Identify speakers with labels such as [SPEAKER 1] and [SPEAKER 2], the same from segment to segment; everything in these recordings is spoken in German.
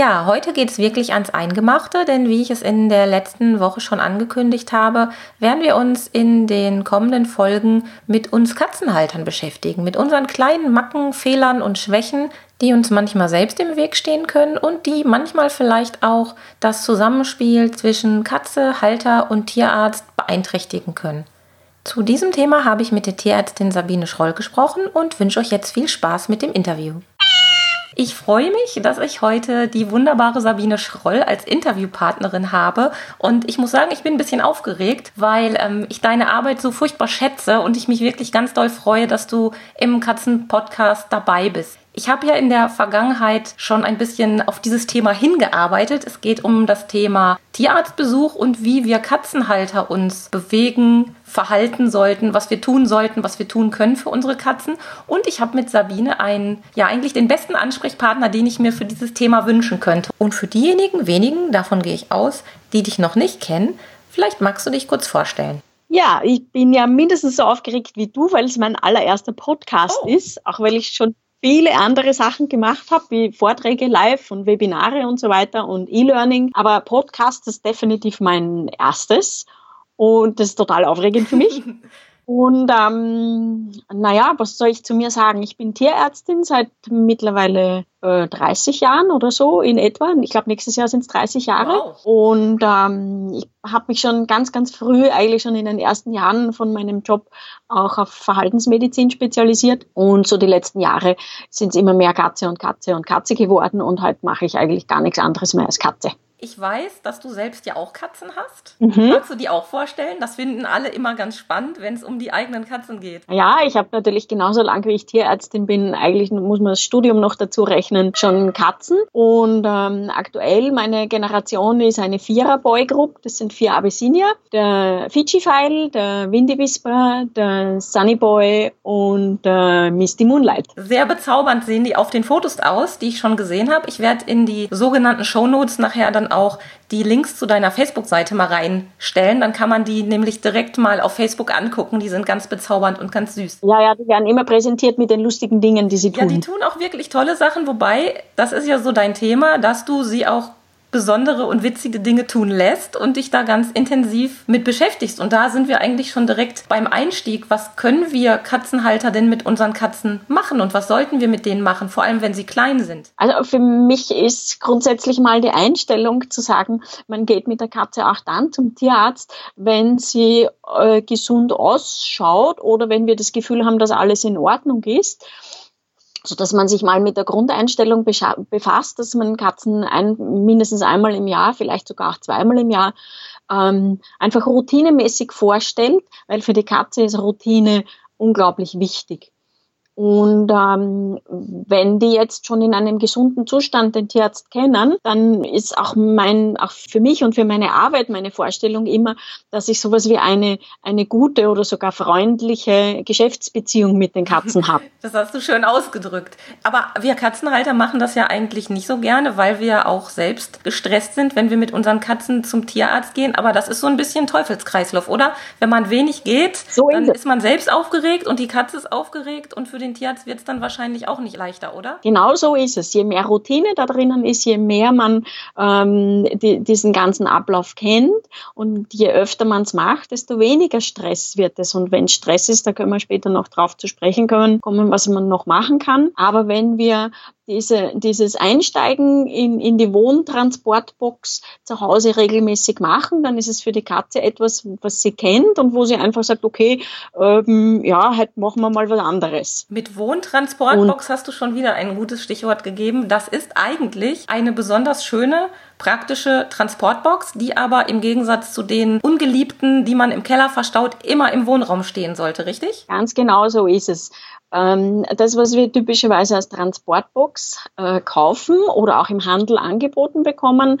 [SPEAKER 1] Ja, heute geht es wirklich ans Eingemachte, denn wie ich es in der letzten Woche schon angekündigt habe, werden wir uns in den kommenden Folgen mit uns Katzenhaltern beschäftigen, mit unseren kleinen Macken, Fehlern und Schwächen, die uns manchmal selbst im Weg stehen können und die manchmal vielleicht auch das Zusammenspiel zwischen Katze, Halter und Tierarzt beeinträchtigen können. Zu diesem Thema habe ich mit der Tierärztin Sabine Schroll gesprochen und wünsche euch jetzt viel Spaß mit dem Interview. Ich freue mich, dass ich heute die wunderbare Sabine Schroll als Interviewpartnerin habe. Und ich muss sagen, ich bin ein bisschen aufgeregt, weil ähm, ich deine Arbeit so furchtbar schätze und ich mich wirklich ganz doll freue, dass du im Katzen-Podcast dabei bist. Ich habe ja in der Vergangenheit schon ein bisschen auf dieses Thema hingearbeitet. Es geht um das Thema Tierarztbesuch und wie wir Katzenhalter uns bewegen, verhalten sollten, was wir tun sollten, was wir tun können für unsere Katzen. Und ich habe mit Sabine einen, ja eigentlich den besten Ansprechpartner, den ich mir für dieses Thema wünschen könnte. Und für diejenigen wenigen, davon gehe ich aus, die dich noch nicht kennen, vielleicht magst du dich kurz vorstellen.
[SPEAKER 2] Ja, ich bin ja mindestens so aufgeregt wie du, weil es mein allererster Podcast oh. ist, auch weil ich schon viele andere Sachen gemacht habe, wie Vorträge live und Webinare und so weiter und E-Learning. Aber Podcast ist definitiv mein erstes und das ist total aufregend für mich. Und ähm, naja, was soll ich zu mir sagen? Ich bin Tierärztin seit mittlerweile äh, 30 Jahren oder so in etwa. Ich glaube, nächstes Jahr sind es 30 Jahre. Wow. Und ähm, ich habe mich schon ganz, ganz früh, eigentlich schon in den ersten Jahren von meinem Job auch auf Verhaltensmedizin spezialisiert. Und so die letzten Jahre sind es immer mehr Katze und Katze und Katze geworden. Und halt mache ich eigentlich gar nichts anderes mehr als Katze.
[SPEAKER 1] Ich weiß, dass du selbst ja auch Katzen hast. Mhm. Kannst du die auch vorstellen? Das finden alle immer ganz spannend, wenn es um die eigenen Katzen geht.
[SPEAKER 2] Ja, ich habe natürlich genauso lange wie ich Tierärztin bin, eigentlich muss man das Studium noch dazu rechnen, schon Katzen. Und ähm, aktuell meine Generation ist eine Vierer-Boy-Group. Das sind vier Abyssinier. Der Fiji-File, der Windy Whisperer, der Sunny Boy und der Misty Moonlight.
[SPEAKER 1] Sehr bezaubernd sehen die auf den Fotos aus, die ich schon gesehen habe. Ich werde in die sogenannten Shownotes nachher dann auch die Links zu deiner Facebook-Seite mal reinstellen. Dann kann man die nämlich direkt mal auf Facebook angucken. Die sind ganz bezaubernd und ganz süß.
[SPEAKER 2] Ja, ja, die werden immer präsentiert mit den lustigen Dingen, die sie tun.
[SPEAKER 1] Ja, die tun auch wirklich tolle Sachen, wobei, das ist ja so dein Thema, dass du sie auch besondere und witzige Dinge tun lässt und dich da ganz intensiv mit beschäftigst. Und da sind wir eigentlich schon direkt beim Einstieg. Was können wir Katzenhalter denn mit unseren Katzen machen und was sollten wir mit denen machen, vor allem wenn sie klein sind?
[SPEAKER 2] Also für mich ist grundsätzlich mal die Einstellung zu sagen, man geht mit der Katze auch dann zum Tierarzt, wenn sie äh, gesund ausschaut oder wenn wir das Gefühl haben, dass alles in Ordnung ist so dass man sich mal mit der Grundeinstellung befasst, dass man Katzen ein, mindestens einmal im Jahr, vielleicht sogar auch zweimal im Jahr, ähm, einfach routinemäßig vorstellt, weil für die Katze ist Routine unglaublich wichtig. Und ähm, wenn die jetzt schon in einem gesunden Zustand den Tierarzt kennen, dann ist auch mein, auch für mich und für meine Arbeit meine Vorstellung immer, dass ich sowas wie eine, eine gute oder sogar freundliche Geschäftsbeziehung mit den Katzen habe.
[SPEAKER 1] Das hast du schön ausgedrückt. Aber wir Katzenhalter machen das ja eigentlich nicht so gerne, weil wir auch selbst gestresst sind, wenn wir mit unseren Katzen zum Tierarzt gehen. Aber das ist so ein bisschen Teufelskreislauf, oder? Wenn man wenig geht, so dann ist man selbst aufgeregt und die Katze ist aufgeregt und für den Tierarzt wird es dann wahrscheinlich auch nicht leichter, oder?
[SPEAKER 2] Genau so ist es. Je mehr Routine da drinnen ist, je mehr man ähm, die, diesen ganzen Ablauf kennt und je öfter man es macht, desto weniger Stress wird es. Und wenn Stress ist, da können wir später noch drauf zu sprechen kommen was man noch machen kann. Aber wenn wir diese, dieses Einsteigen in, in die Wohntransportbox zu Hause regelmäßig machen, dann ist es für die Katze etwas, was sie kennt und wo sie einfach sagt, okay, ähm, ja, heute machen wir mal was anderes.
[SPEAKER 1] Mit Wohntransportbox und hast du schon wieder ein gutes Stichwort gegeben. Das ist eigentlich eine besonders schöne praktische Transportbox, die aber im Gegensatz zu den ungeliebten, die man im Keller verstaut, immer im Wohnraum stehen sollte, richtig?
[SPEAKER 2] Ganz genau so ist es. Ähm, das, was wir typischerweise als Transportbox äh, kaufen oder auch im Handel angeboten bekommen,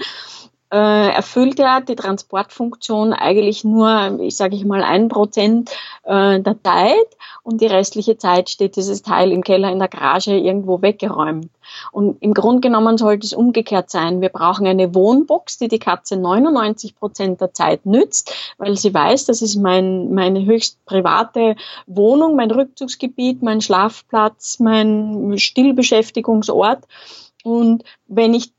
[SPEAKER 2] äh, erfüllt ja die Transportfunktion eigentlich nur, ich sage ich mal, ein Prozent äh, der Zeit und die restliche Zeit steht dieses Teil im Keller in der Garage irgendwo weggeräumt. Und im Grunde genommen sollte es umgekehrt sein. Wir brauchen eine Wohnbox, die die Katze 99 Prozent der Zeit nützt, weil sie weiß, das ist mein, meine höchst private Wohnung, mein Rückzugsgebiet, mein Schlafplatz, mein Stillbeschäftigungsort. Und wenn ich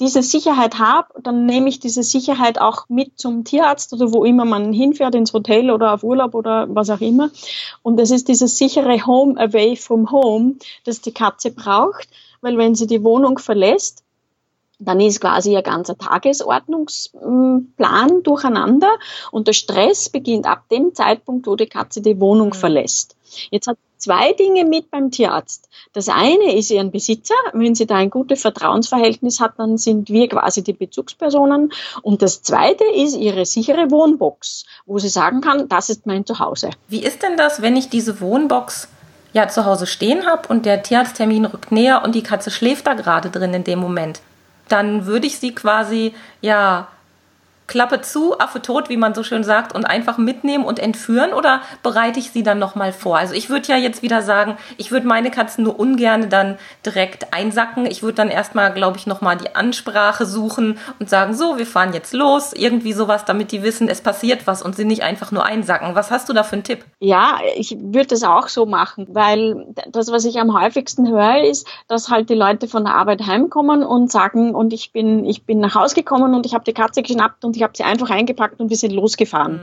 [SPEAKER 2] diese Sicherheit habe, dann nehme ich diese Sicherheit auch mit zum Tierarzt oder wo immer man hinfährt, ins Hotel oder auf Urlaub oder was auch immer. Und es ist dieses sichere Home away from home, das die Katze braucht, weil wenn sie die Wohnung verlässt, dann ist quasi ihr ganzer Tagesordnungsplan durcheinander und der Stress beginnt ab dem Zeitpunkt, wo die Katze die Wohnung mhm. verlässt. Jetzt hat zwei Dinge mit beim Tierarzt. Das eine ist ihren Besitzer. Wenn sie da ein gutes Vertrauensverhältnis hat, dann sind wir quasi die Bezugspersonen. Und das zweite ist ihre sichere Wohnbox, wo sie sagen kann, das ist mein Zuhause.
[SPEAKER 1] Wie ist denn das, wenn ich diese Wohnbox ja zu Hause stehen habe und der Tierarzttermin rückt näher und die Katze schläft da gerade drin in dem Moment? Dann würde ich sie quasi ja Klappe zu, Affe tot, wie man so schön sagt, und einfach mitnehmen und entführen oder bereite ich sie dann nochmal vor? Also ich würde ja jetzt wieder sagen, ich würde meine Katzen nur ungern dann direkt einsacken. Ich würde dann erstmal, glaube ich, nochmal die Ansprache suchen und sagen, so, wir fahren jetzt los, irgendwie sowas, damit die wissen, es passiert was und sie nicht einfach nur einsacken. Was hast du da für einen Tipp?
[SPEAKER 2] Ja, ich würde das auch so machen, weil das, was ich am häufigsten höre, ist, dass halt die Leute von der Arbeit heimkommen und sagen, und ich bin, ich bin nach Hause gekommen und ich habe die Katze geschnappt und ich habe sie einfach eingepackt und wir sind losgefahren. Mhm.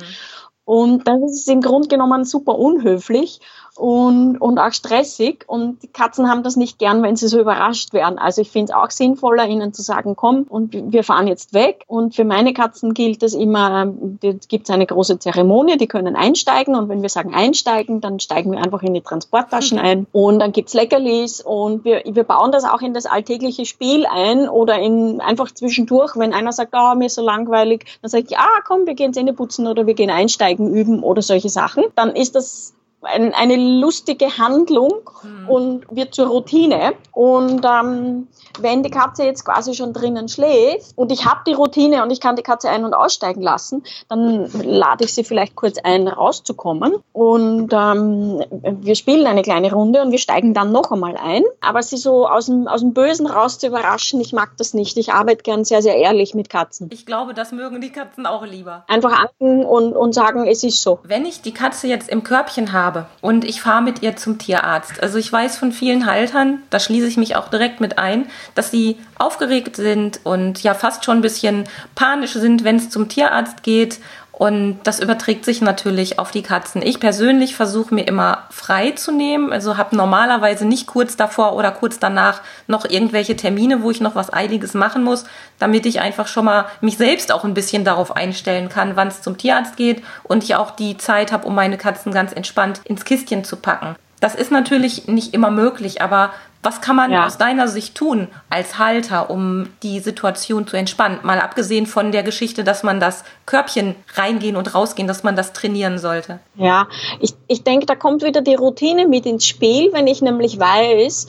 [SPEAKER 2] Und das ist im Grunde genommen super unhöflich und, und auch stressig. Und die Katzen haben das nicht gern, wenn sie so überrascht werden. Also ich finde es auch sinnvoller, ihnen zu sagen, komm und wir fahren jetzt weg. Und für meine Katzen gilt das immer, da gibt es eine große Zeremonie, die können einsteigen. Und wenn wir sagen einsteigen, dann steigen wir einfach in die Transporttaschen ein. Und dann gibt's Leckerlis und wir, wir bauen das auch in das alltägliche Spiel ein oder in einfach zwischendurch, wenn einer sagt, oh, mir ist so langweilig, dann sage ich, ah, komm, wir gehen Zähne putzen oder wir gehen einsteigen üben oder solche Sachen. Dann ist das ein, eine lustige Handlung mhm. und wird zur Routine. Und ähm, wenn die Katze jetzt quasi schon drinnen schläft und ich habe die Routine und ich kann die Katze ein- und aussteigen lassen, dann lade ich sie vielleicht kurz ein, rauszukommen. Und ähm, wir spielen eine kleine Runde und wir steigen dann noch einmal ein. Aber sie so aus dem, aus dem Bösen raus zu überraschen, ich mag das nicht. Ich arbeite gern sehr, sehr ehrlich mit Katzen.
[SPEAKER 1] Ich glaube, das mögen die Katzen auch lieber.
[SPEAKER 2] Einfach anken und, und sagen, es ist so.
[SPEAKER 1] Wenn ich die Katze jetzt im Körbchen habe und ich fahre mit ihr zum Tierarzt, also ich weiß von vielen Haltern, da schließe ich mich auch direkt mit ein, dass sie aufgeregt sind und ja fast schon ein bisschen panisch sind, wenn es zum Tierarzt geht. Und das überträgt sich natürlich auf die Katzen. Ich persönlich versuche mir immer frei zu nehmen. Also habe normalerweise nicht kurz davor oder kurz danach noch irgendwelche Termine, wo ich noch was Eiliges machen muss, damit ich einfach schon mal mich selbst auch ein bisschen darauf einstellen kann, wann es zum Tierarzt geht und ich auch die Zeit habe, um meine Katzen ganz entspannt ins Kistchen zu packen. Das ist natürlich nicht immer möglich, aber was kann man ja. aus deiner Sicht tun als Halter, um die Situation zu entspannen? Mal abgesehen von der Geschichte, dass man das Körbchen reingehen und rausgehen, dass man das trainieren sollte.
[SPEAKER 2] Ja, ich, ich denke, da kommt wieder die Routine mit ins Spiel. Wenn ich nämlich weiß,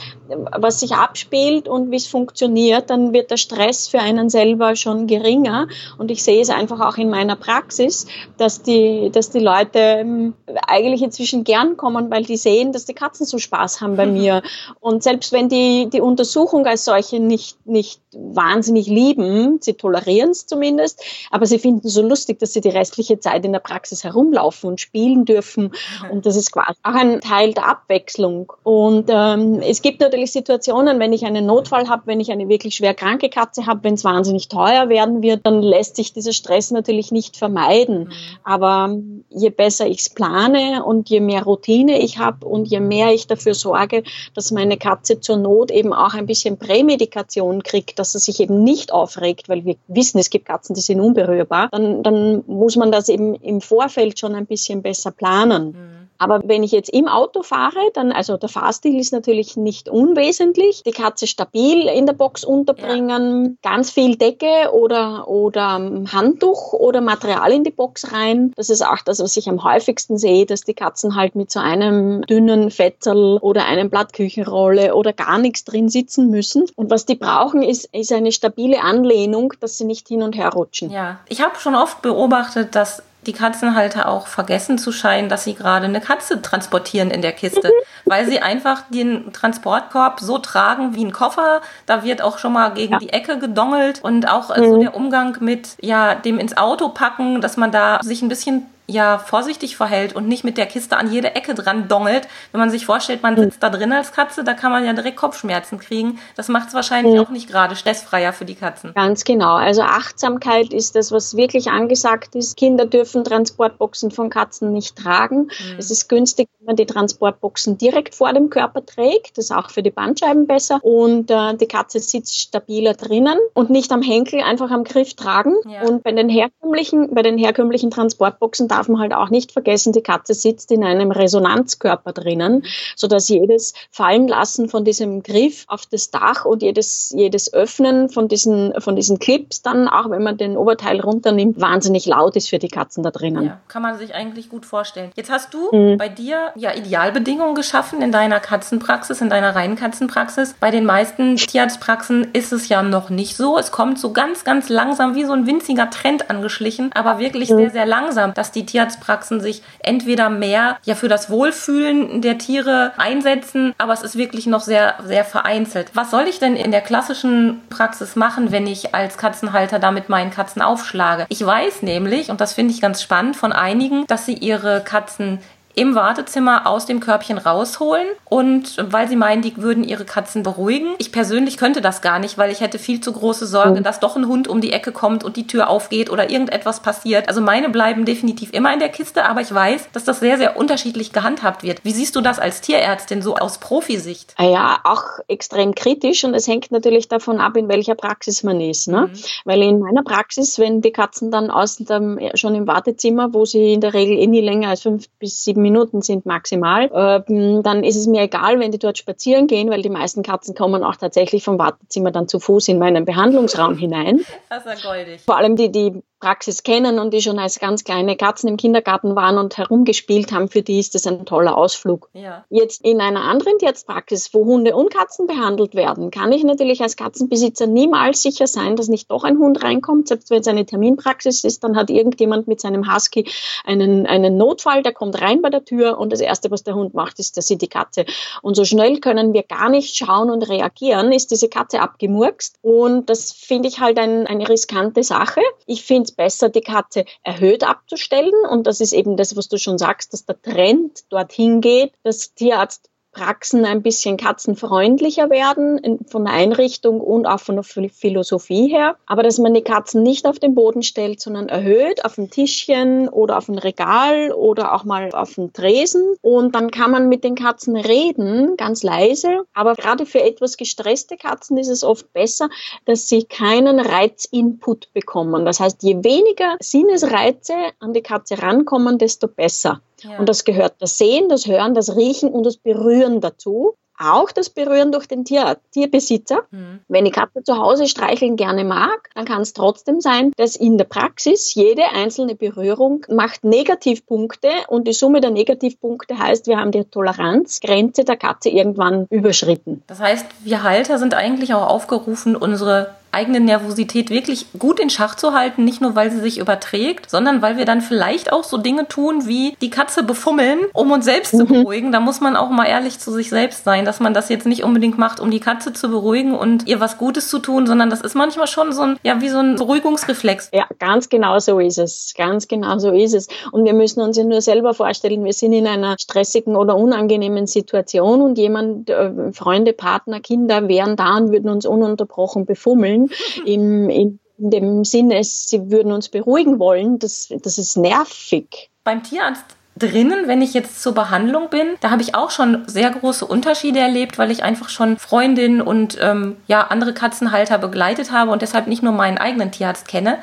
[SPEAKER 2] was sich abspielt und wie es funktioniert, dann wird der Stress für einen selber schon geringer. Und ich sehe es einfach auch in meiner Praxis, dass die, dass die Leute ähm, eigentlich inzwischen gern kommen, weil die sehen, dass die Katzen so Spaß haben bei mir. Und selbst selbst wenn die die Untersuchung als solche nicht, nicht wahnsinnig lieben, sie tolerieren es zumindest, aber sie finden es so lustig, dass sie die restliche Zeit in der Praxis herumlaufen und spielen dürfen. Mhm. Und das ist quasi auch ein Teil der Abwechslung. Und ähm, es gibt natürlich Situationen, wenn ich einen Notfall habe, wenn ich eine wirklich schwer kranke Katze habe, wenn es wahnsinnig teuer werden wird, dann lässt sich dieser Stress natürlich nicht vermeiden. Mhm. Aber je besser ich es plane und je mehr Routine ich habe und je mehr ich dafür sorge, dass meine Katze Katze zur Not eben auch ein bisschen Prämedikation kriegt, dass er sich eben nicht aufregt, weil wir wissen, es gibt Katzen, die sind unberührbar, dann, dann muss man das eben im Vorfeld schon ein bisschen besser planen. Mhm. Aber wenn ich jetzt im Auto fahre, dann, also der Fahrstil ist natürlich nicht unwesentlich. Die Katze stabil in der Box unterbringen, ja. ganz viel Decke oder, oder Handtuch oder Material in die Box rein. Das ist auch das, was ich am häufigsten sehe, dass die Katzen halt mit so einem dünnen Fetzel oder einem Blatt Küchenrolle oder gar nichts drin sitzen müssen. Und was die brauchen, ist, ist eine stabile Anlehnung, dass sie nicht hin und her rutschen.
[SPEAKER 1] Ja, ich habe schon oft beobachtet, dass die Katzenhalter auch vergessen zu scheinen, dass sie gerade eine Katze transportieren in der Kiste, mhm. weil sie einfach den Transportkorb so tragen wie ein Koffer. Da wird auch schon mal gegen ja. die Ecke gedongelt und auch mhm. so der Umgang mit ja dem ins Auto packen, dass man da sich ein bisschen ja vorsichtig verhält und nicht mit der Kiste an jede Ecke dran dongelt. Wenn man sich vorstellt, man sitzt da drin als Katze, da kann man ja direkt Kopfschmerzen kriegen. Das macht es wahrscheinlich auch nicht gerade stressfreier für die Katzen.
[SPEAKER 2] Ganz genau. Also Achtsamkeit ist das, was wirklich angesagt ist. Kinder dürfen Transportboxen von Katzen nicht tragen. Mhm. Es ist günstig, wenn man die Transportboxen direkt vor dem Körper trägt. Das ist auch für die Bandscheiben besser. Und äh, die Katze sitzt stabiler drinnen und nicht am Henkel einfach am Griff tragen. Ja. Und bei den herkömmlichen, bei den herkömmlichen Transportboxen darf man halt auch nicht vergessen, die Katze sitzt in einem Resonanzkörper drinnen, so dass jedes Fallenlassen von diesem Griff auf das Dach und jedes, jedes Öffnen von diesen, von diesen Clips dann, auch wenn man den Oberteil runternimmt, wahnsinnig laut ist für die Katzen da drinnen. Ja,
[SPEAKER 1] kann man sich eigentlich gut vorstellen. Jetzt hast du mhm. bei dir ja Idealbedingungen geschaffen in deiner Katzenpraxis, in deiner reinen Katzenpraxis. Bei den meisten Tierarztpraxen ist es ja noch nicht so. Es kommt so ganz, ganz langsam wie so ein winziger Trend angeschlichen, aber wirklich mhm. sehr, sehr langsam, dass die die Tierarztpraxen sich entweder mehr ja für das Wohlfühlen der Tiere einsetzen, aber es ist wirklich noch sehr, sehr vereinzelt. Was soll ich denn in der klassischen Praxis machen, wenn ich als Katzenhalter da mit meinen Katzen aufschlage? Ich weiß nämlich, und das finde ich ganz spannend von einigen, dass sie ihre Katzen im Wartezimmer aus dem Körbchen rausholen und weil sie meinen, die würden ihre Katzen beruhigen. Ich persönlich könnte das gar nicht, weil ich hätte viel zu große Sorge, oh. dass doch ein Hund um die Ecke kommt und die Tür aufgeht oder irgendetwas passiert. Also meine bleiben definitiv immer in der Kiste, aber ich weiß, dass das sehr, sehr unterschiedlich gehandhabt wird. Wie siehst du das als Tierärztin so aus Profisicht?
[SPEAKER 2] Ah ja, auch extrem kritisch und es hängt natürlich davon ab, in welcher Praxis man ist. Ne? Mhm. Weil in meiner Praxis, wenn die Katzen dann aus dem, schon im Wartezimmer, wo sie in der Regel eh nie länger als fünf bis sieben Minuten sind maximal, ähm, dann ist es mir egal, wenn die dort spazieren gehen, weil die meisten Katzen kommen auch tatsächlich vom Wartezimmer dann zu Fuß in meinen Behandlungsraum hinein.
[SPEAKER 1] Das ist ja goldig.
[SPEAKER 2] Vor allem die, die Praxis kennen und die schon als ganz kleine Katzen im Kindergarten waren und herumgespielt haben, für die ist das ein toller Ausflug. Ja. Jetzt in einer anderen Tierarztpraxis, wo Hunde und Katzen behandelt werden, kann ich natürlich als Katzenbesitzer niemals sicher sein, dass nicht doch ein Hund reinkommt. Selbst wenn es eine Terminpraxis ist, dann hat irgendjemand mit seinem Husky einen, einen Notfall, der kommt rein bei der Tür und das Erste, was der Hund macht, ist, dass sie die Katze. Und so schnell können wir gar nicht schauen und reagieren, ist diese Katze abgemurkst. Und das finde ich halt ein, eine riskante Sache. Ich finde besser, die Katze erhöht abzustellen. Und das ist eben das, was du schon sagst, dass der Trend dorthin geht, dass Tierarzt Praxen ein bisschen katzenfreundlicher werden von der Einrichtung und auch von der Philosophie her. Aber dass man die Katzen nicht auf den Boden stellt, sondern erhöht auf ein Tischchen oder auf ein Regal oder auch mal auf einen Tresen. Und dann kann man mit den Katzen reden, ganz leise. Aber gerade für etwas gestresste Katzen ist es oft besser, dass sie keinen Reizinput bekommen. Das heißt, je weniger Sinnesreize an die Katze rankommen, desto besser. Und das gehört das Sehen, das Hören, das Riechen und das Berühren dazu. Auch das Berühren durch den Tier, Tierbesitzer. Mhm. Wenn die Katze zu Hause streicheln gerne mag, dann kann es trotzdem sein, dass in der Praxis jede einzelne Berührung macht Negativpunkte und die Summe der Negativpunkte heißt, wir haben die Toleranzgrenze der Katze irgendwann überschritten.
[SPEAKER 1] Das heißt, wir Halter sind eigentlich auch aufgerufen, unsere eigene Nervosität wirklich gut in Schach zu halten, nicht nur weil sie sich überträgt, sondern weil wir dann vielleicht auch so Dinge tun wie die Katze befummeln, um uns selbst mhm. zu beruhigen. Da muss man auch mal ehrlich zu sich selbst sein, dass man das jetzt nicht unbedingt macht, um die Katze zu beruhigen und ihr was Gutes zu tun, sondern das ist manchmal schon so ein, ja, wie so ein Beruhigungsreflex.
[SPEAKER 2] Ja, ganz genau so ist es. Ganz genau so ist es. Und wir müssen uns ja nur selber vorstellen, wir sind in einer stressigen oder unangenehmen Situation und jemand, äh, Freunde, Partner, Kinder wären da und würden uns ununterbrochen befummeln im, in, in dem Sinne, sie würden uns beruhigen wollen, das, das ist nervig.
[SPEAKER 1] Beim Tierarzt drinnen, wenn ich jetzt zur Behandlung bin, da habe ich auch schon sehr große Unterschiede erlebt, weil ich einfach schon Freundinnen und ähm, ja andere Katzenhalter begleitet habe und deshalb nicht nur meinen eigenen Tierarzt kenne.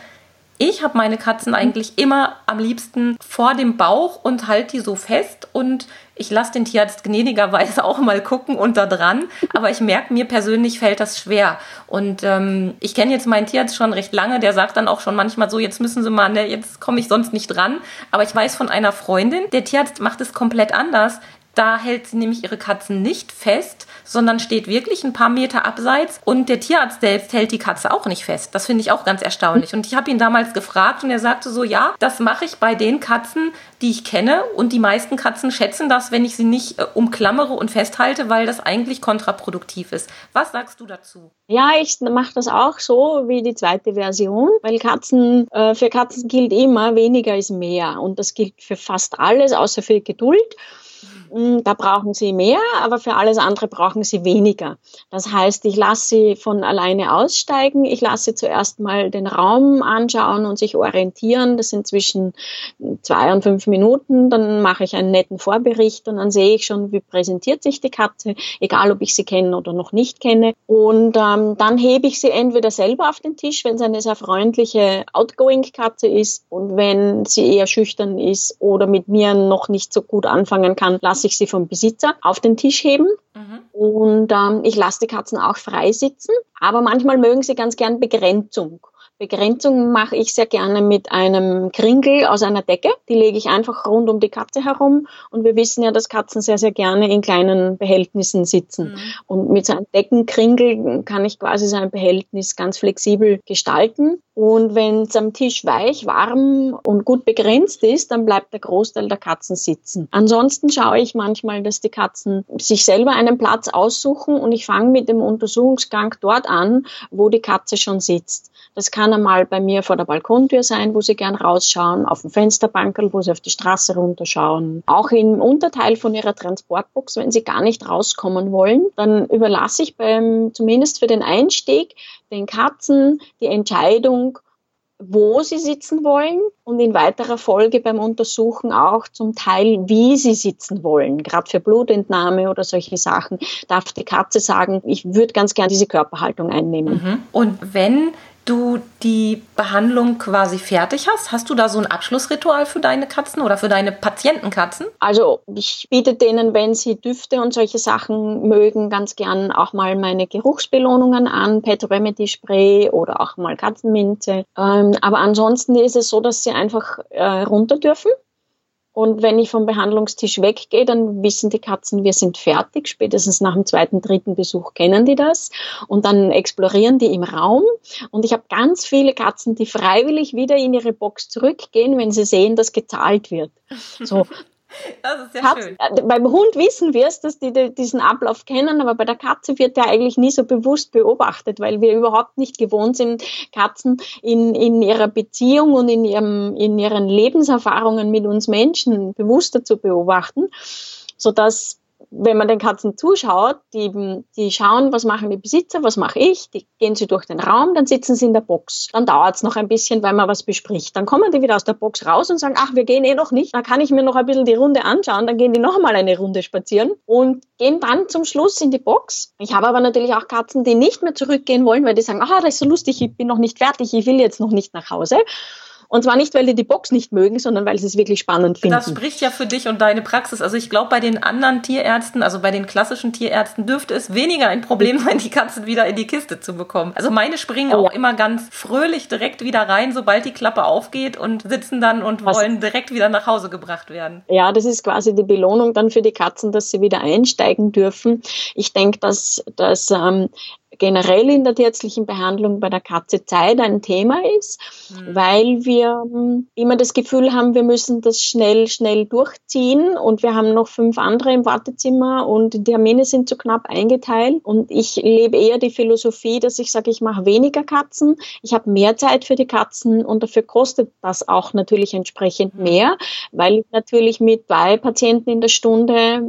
[SPEAKER 1] Ich habe meine Katzen eigentlich immer am liebsten vor dem Bauch und halte die so fest und ich lasse den Tierarzt gnädigerweise auch mal gucken und da dran, aber ich merke, mir persönlich fällt das schwer. Und ähm, ich kenne jetzt meinen Tierarzt schon recht lange, der sagt dann auch schon manchmal so, jetzt müssen Sie mal, ne, jetzt komme ich sonst nicht dran. Aber ich weiß von einer Freundin, der Tierarzt macht es komplett anders. Da hält sie nämlich ihre Katzen nicht fest, sondern steht wirklich ein paar Meter abseits und der Tierarzt selbst hält die Katze auch nicht fest. Das finde ich auch ganz erstaunlich. Und ich habe ihn damals gefragt und er sagte so, ja, das mache ich bei den Katzen, die ich kenne und die meisten Katzen schätzen das, wenn ich sie nicht äh, umklammere und festhalte, weil das eigentlich kontraproduktiv ist. Was sagst du dazu?
[SPEAKER 2] Ja, ich mache das auch so wie die zweite Version, weil Katzen, äh, für Katzen gilt immer, weniger ist mehr und das gilt für fast alles, außer für Geduld. Hm, da brauchen sie mehr, aber für alles andere brauchen sie weniger. Das heißt, ich lasse sie von alleine aussteigen. Ich lasse sie zuerst mal den Raum anschauen und sich orientieren. Das sind zwischen zwei und fünf Minuten. Dann mache ich einen netten Vorbericht und dann sehe ich schon, wie präsentiert sich die Katze, egal ob ich sie kenne oder noch nicht kenne. Und ähm, dann hebe ich sie entweder selber auf den Tisch, wenn es eine sehr freundliche Outgoing-Katze ist und wenn sie eher schüchtern ist oder mit mir noch nicht so gut anfangen kann, lasse lasse ich sie vom Besitzer auf den Tisch heben mhm. und ähm, ich lasse die Katzen auch frei sitzen. Aber manchmal mögen sie ganz gern Begrenzung. Begrenzung mache ich sehr gerne mit einem Kringel aus einer Decke. Die lege ich einfach rund um die Katze herum. Und wir wissen ja, dass Katzen sehr, sehr gerne in kleinen Behältnissen sitzen. Mhm. Und mit so einem Deckenkringel kann ich quasi so ein Behältnis ganz flexibel gestalten. Und wenn es am Tisch weich, warm und gut begrenzt ist, dann bleibt der Großteil der Katzen sitzen. Ansonsten schaue ich manchmal, dass die Katzen sich selber einen Platz aussuchen und ich fange mit dem Untersuchungsgang dort an, wo die Katze schon sitzt. Das kann einmal bei mir vor der Balkontür sein, wo sie gern rausschauen, auf dem Fensterbankel, wo sie auf die Straße runterschauen. Auch im Unterteil von ihrer Transportbox, wenn sie gar nicht rauskommen wollen, dann überlasse ich beim, zumindest für den Einstieg, den Katzen die Entscheidung, wo sie sitzen wollen und in weiterer Folge beim Untersuchen auch zum Teil, wie sie sitzen wollen. Gerade für Blutentnahme oder solche Sachen darf die Katze sagen, ich würde ganz gern diese Körperhaltung einnehmen.
[SPEAKER 1] Mhm. Und wenn du die Behandlung quasi fertig hast? Hast du da so ein Abschlussritual für deine Katzen oder für deine Patientenkatzen?
[SPEAKER 2] Also ich biete denen, wenn sie Düfte und solche Sachen mögen, ganz gern auch mal meine Geruchsbelohnungen an, Pet Remedy Spray oder auch mal Katzenminze. Ähm, aber ansonsten ist es so, dass sie einfach äh, runter dürfen und wenn ich vom Behandlungstisch weggehe, dann wissen die Katzen, wir sind fertig. Spätestens nach dem zweiten, dritten Besuch kennen die das. Und dann explorieren die im Raum. Und ich habe ganz viele Katzen, die freiwillig wieder in ihre Box zurückgehen, wenn sie sehen, dass gezahlt wird. So, Das ist ja Katze, schön. Äh, beim Hund wissen wir es, dass die, die, diesen Ablauf kennen, aber bei der Katze wird der eigentlich nie so bewusst beobachtet, weil wir überhaupt nicht gewohnt sind, Katzen in, in ihrer Beziehung und in, ihrem, in ihren Lebenserfahrungen mit uns Menschen bewusster zu beobachten, sodass wenn man den Katzen zuschaut, die, die schauen, was machen die Besitzer, was mache ich, die gehen sie durch den Raum, dann sitzen sie in der Box. Dann dauert es noch ein bisschen, weil man was bespricht. Dann kommen die wieder aus der Box raus und sagen, ach, wir gehen eh noch nicht. Da kann ich mir noch ein bisschen die Runde anschauen. Dann gehen die noch mal eine Runde spazieren und gehen dann zum Schluss in die Box. Ich habe aber natürlich auch Katzen, die nicht mehr zurückgehen wollen, weil die sagen, ah, das ist so lustig, ich bin noch nicht fertig, ich will jetzt noch nicht nach Hause. Und zwar nicht, weil die die Box nicht mögen, sondern weil sie es wirklich spannend finden.
[SPEAKER 1] Das spricht ja für dich und deine Praxis. Also ich glaube, bei den anderen Tierärzten, also bei den klassischen Tierärzten, dürfte es weniger ein Problem sein, die Katzen wieder in die Kiste zu bekommen. Also meine springen oh, auch ja. immer ganz fröhlich direkt wieder rein, sobald die Klappe aufgeht und sitzen dann und Was? wollen direkt wieder nach Hause gebracht werden.
[SPEAKER 2] Ja, das ist quasi die Belohnung dann für die Katzen, dass sie wieder einsteigen dürfen. Ich denke, dass, dass ähm, generell in der tierärztlichen Behandlung bei der Katze Zeit ein Thema ist, mhm. weil wir hm, immer das Gefühl haben, wir müssen das schnell, schnell durchziehen und wir haben noch fünf andere im Wartezimmer und die Termine sind zu knapp eingeteilt und ich lebe eher die Philosophie, dass ich sage, ich mache weniger Katzen, ich habe mehr Zeit für die Katzen und dafür kostet das auch natürlich entsprechend mhm. mehr, weil ich natürlich mit zwei Patienten in der Stunde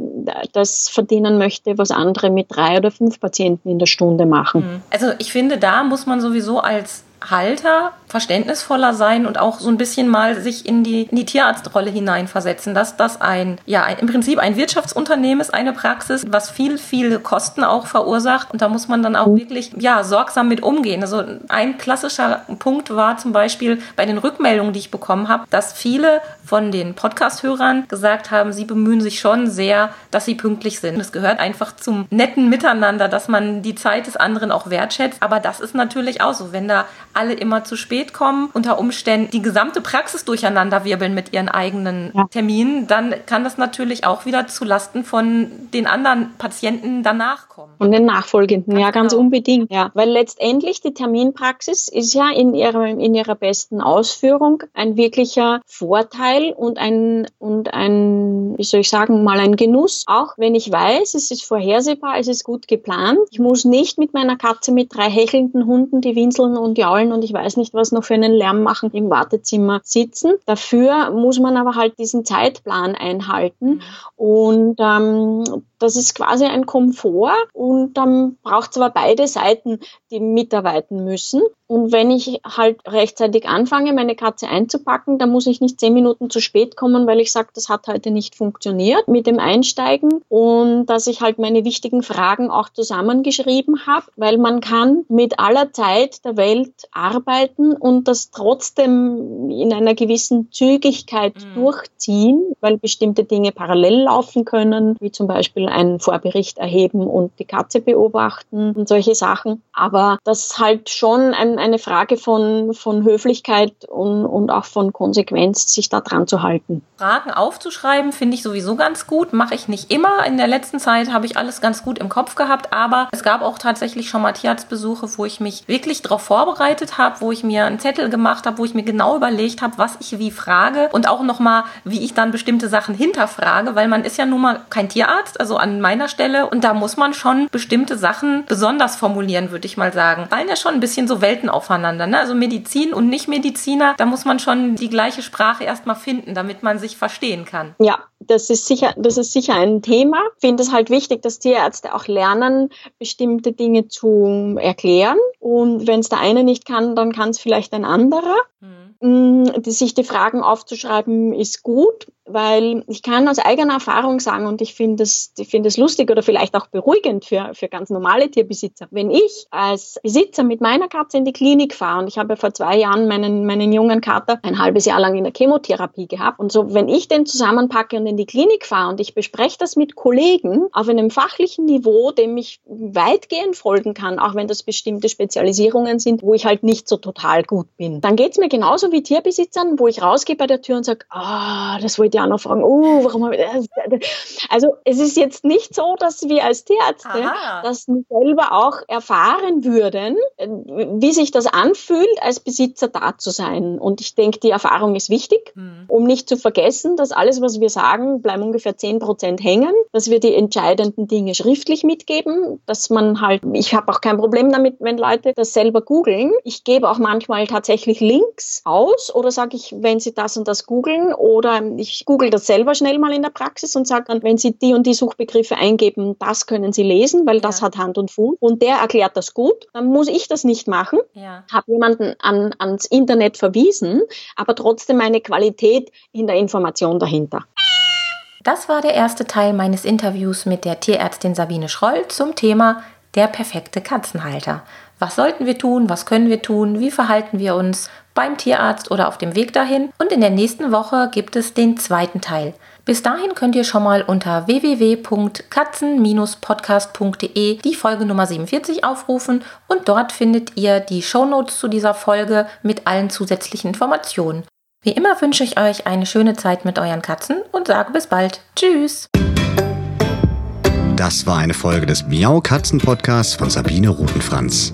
[SPEAKER 2] das verdienen möchte, was andere mit drei oder fünf Patienten in der Stunde machen machen. Mhm.
[SPEAKER 1] Also ich finde, da muss man sowieso als Katzenhalter verständnisvoller sein und auch so ein bisschen mal sich in die, in die Tierarztrolle hineinversetzen, dass das ein, ja, ein, im Prinzip ein Wirtschaftsunternehmen ist, eine Praxis, was viel, viele Kosten auch verursacht. Und da muss man dann auch wirklich, ja, sorgsam mit umgehen. Also ein klassischer Punkt war zum Beispiel bei den Rückmeldungen, die ich bekommen habe, dass viele von den Podcast-Hörern gesagt haben, sie bemühen sich schon sehr, dass sie pünktlich sind. Es gehört einfach zum netten Miteinander, dass man die Zeit des anderen auch wertschätzt. Aber das ist natürlich auch so, wenn da alle immer zu spät kommen, unter Umständen die gesamte Praxis durcheinander wirbeln mit ihren eigenen ja. Terminen, dann kann das natürlich auch wieder zu Lasten von den anderen Patienten danach kommen.
[SPEAKER 2] Und den Nachfolgenden, ganz ja, ganz genau. unbedingt. Ja, weil letztendlich die Terminpraxis ist ja in ihrer, in ihrer besten Ausführung ein wirklicher Vorteil und ein, und ein, wie soll ich sagen, mal ein Genuss. Auch wenn ich weiß, es ist vorhersehbar, es ist gut geplant. Ich muss nicht mit meiner Katze mit drei hechelnden Hunden, die winseln und jaulen und ich weiß nicht, was noch für einen Lärm machen, im Wartezimmer sitzen. Dafür muss man aber halt diesen Zeitplan einhalten. Mhm. Und ähm, das ist quasi ein Komfort und dann braucht es aber beide Seiten, die mitarbeiten müssen. Und wenn ich halt rechtzeitig anfange, meine Katze einzupacken, dann muss ich nicht zehn Minuten zu spät kommen, weil ich sage, das hat heute nicht funktioniert mit dem Einsteigen und dass ich halt meine wichtigen Fragen auch zusammengeschrieben habe, weil man kann mit aller Zeit der Welt arbeiten und das trotzdem in einer gewissen Zügigkeit mhm. durchziehen, weil bestimmte Dinge parallel laufen können, wie zum Beispiel einen Vorbericht erheben und die Katze beobachten und solche Sachen. Aber das halt schon ein eine Frage von, von Höflichkeit und, und auch von Konsequenz, sich da dran zu halten.
[SPEAKER 1] Fragen aufzuschreiben finde ich sowieso ganz gut. Mache ich nicht immer. In der letzten Zeit habe ich alles ganz gut im Kopf gehabt, aber es gab auch tatsächlich schon mal Tierarztbesuche, wo ich mich wirklich darauf vorbereitet habe, wo ich mir einen Zettel gemacht habe, wo ich mir genau überlegt habe, was ich wie frage und auch nochmal, wie ich dann bestimmte Sachen hinterfrage, weil man ist ja nun mal kein Tierarzt, also an meiner Stelle und da muss man schon bestimmte Sachen besonders formulieren, würde ich mal sagen. Fallen ja schon ein bisschen so Welten aufeinander. Ne? Also Medizin und Nichtmediziner, da muss man schon die gleiche Sprache erstmal finden, damit man sich verstehen kann.
[SPEAKER 2] Ja, das ist sicher, das ist sicher ein Thema. Ich finde es halt wichtig, dass Tierärzte auch lernen, bestimmte Dinge zu erklären. Und wenn es der eine nicht kann, dann kann es vielleicht ein anderer. Mhm. Die, sich die Fragen aufzuschreiben, ist gut weil ich kann aus eigener Erfahrung sagen und ich finde es ich finde es lustig oder vielleicht auch beruhigend für, für ganz normale Tierbesitzer. Wenn ich als Besitzer mit meiner Katze in die Klinik fahre und ich habe vor zwei Jahren meinen, meinen jungen Kater ein halbes Jahr lang in der Chemotherapie gehabt und so, wenn ich den zusammenpacke und in die Klinik fahre und ich bespreche das mit Kollegen auf einem fachlichen Niveau, dem ich weitgehend folgen kann, auch wenn das bestimmte Spezialisierungen sind, wo ich halt nicht so total gut bin, dann geht es mir genauso wie Tierbesitzern, wo ich rausgehe bei der Tür und sage, ah, oh, das wollte Jahr noch fragen, oh, warum habe ich das? Also es ist jetzt nicht so, dass wir als Tierärzte Aha. das selber auch erfahren würden, wie sich das anfühlt, als Besitzer da zu sein. Und ich denke, die Erfahrung ist wichtig, hm. um nicht zu vergessen, dass alles, was wir sagen, bleiben ungefähr 10 Prozent hängen, dass wir die entscheidenden Dinge schriftlich mitgeben, dass man halt, ich habe auch kein Problem damit, wenn Leute das selber googeln. Ich gebe auch manchmal tatsächlich Links aus oder sage ich, wenn sie das und das googeln oder ich google das selber schnell mal in der Praxis und sage dann, wenn Sie die und die Suchbegriffe eingeben, das können Sie lesen, weil das ja. hat Hand und Fuß. Und der erklärt das gut. Dann muss ich das nicht machen. Ja. Habe jemanden an, ans Internet verwiesen, aber trotzdem eine Qualität in der Information dahinter.
[SPEAKER 1] Das war der erste Teil meines Interviews mit der Tierärztin Sabine Schroll zum Thema der perfekte Katzenhalter. Was sollten wir tun? Was können wir tun? Wie verhalten wir uns? Beim Tierarzt oder auf dem Weg dahin. Und in der nächsten Woche gibt es den zweiten Teil. Bis dahin könnt ihr schon mal unter www.katzen-podcast.de die Folge Nummer 47 aufrufen und dort findet ihr die Shownotes zu dieser Folge mit allen zusätzlichen Informationen. Wie immer wünsche ich euch eine schöne Zeit mit euren Katzen und sage bis bald. Tschüss!
[SPEAKER 3] Das war eine Folge des Miau Katzen Podcasts von Sabine Rutenfranz.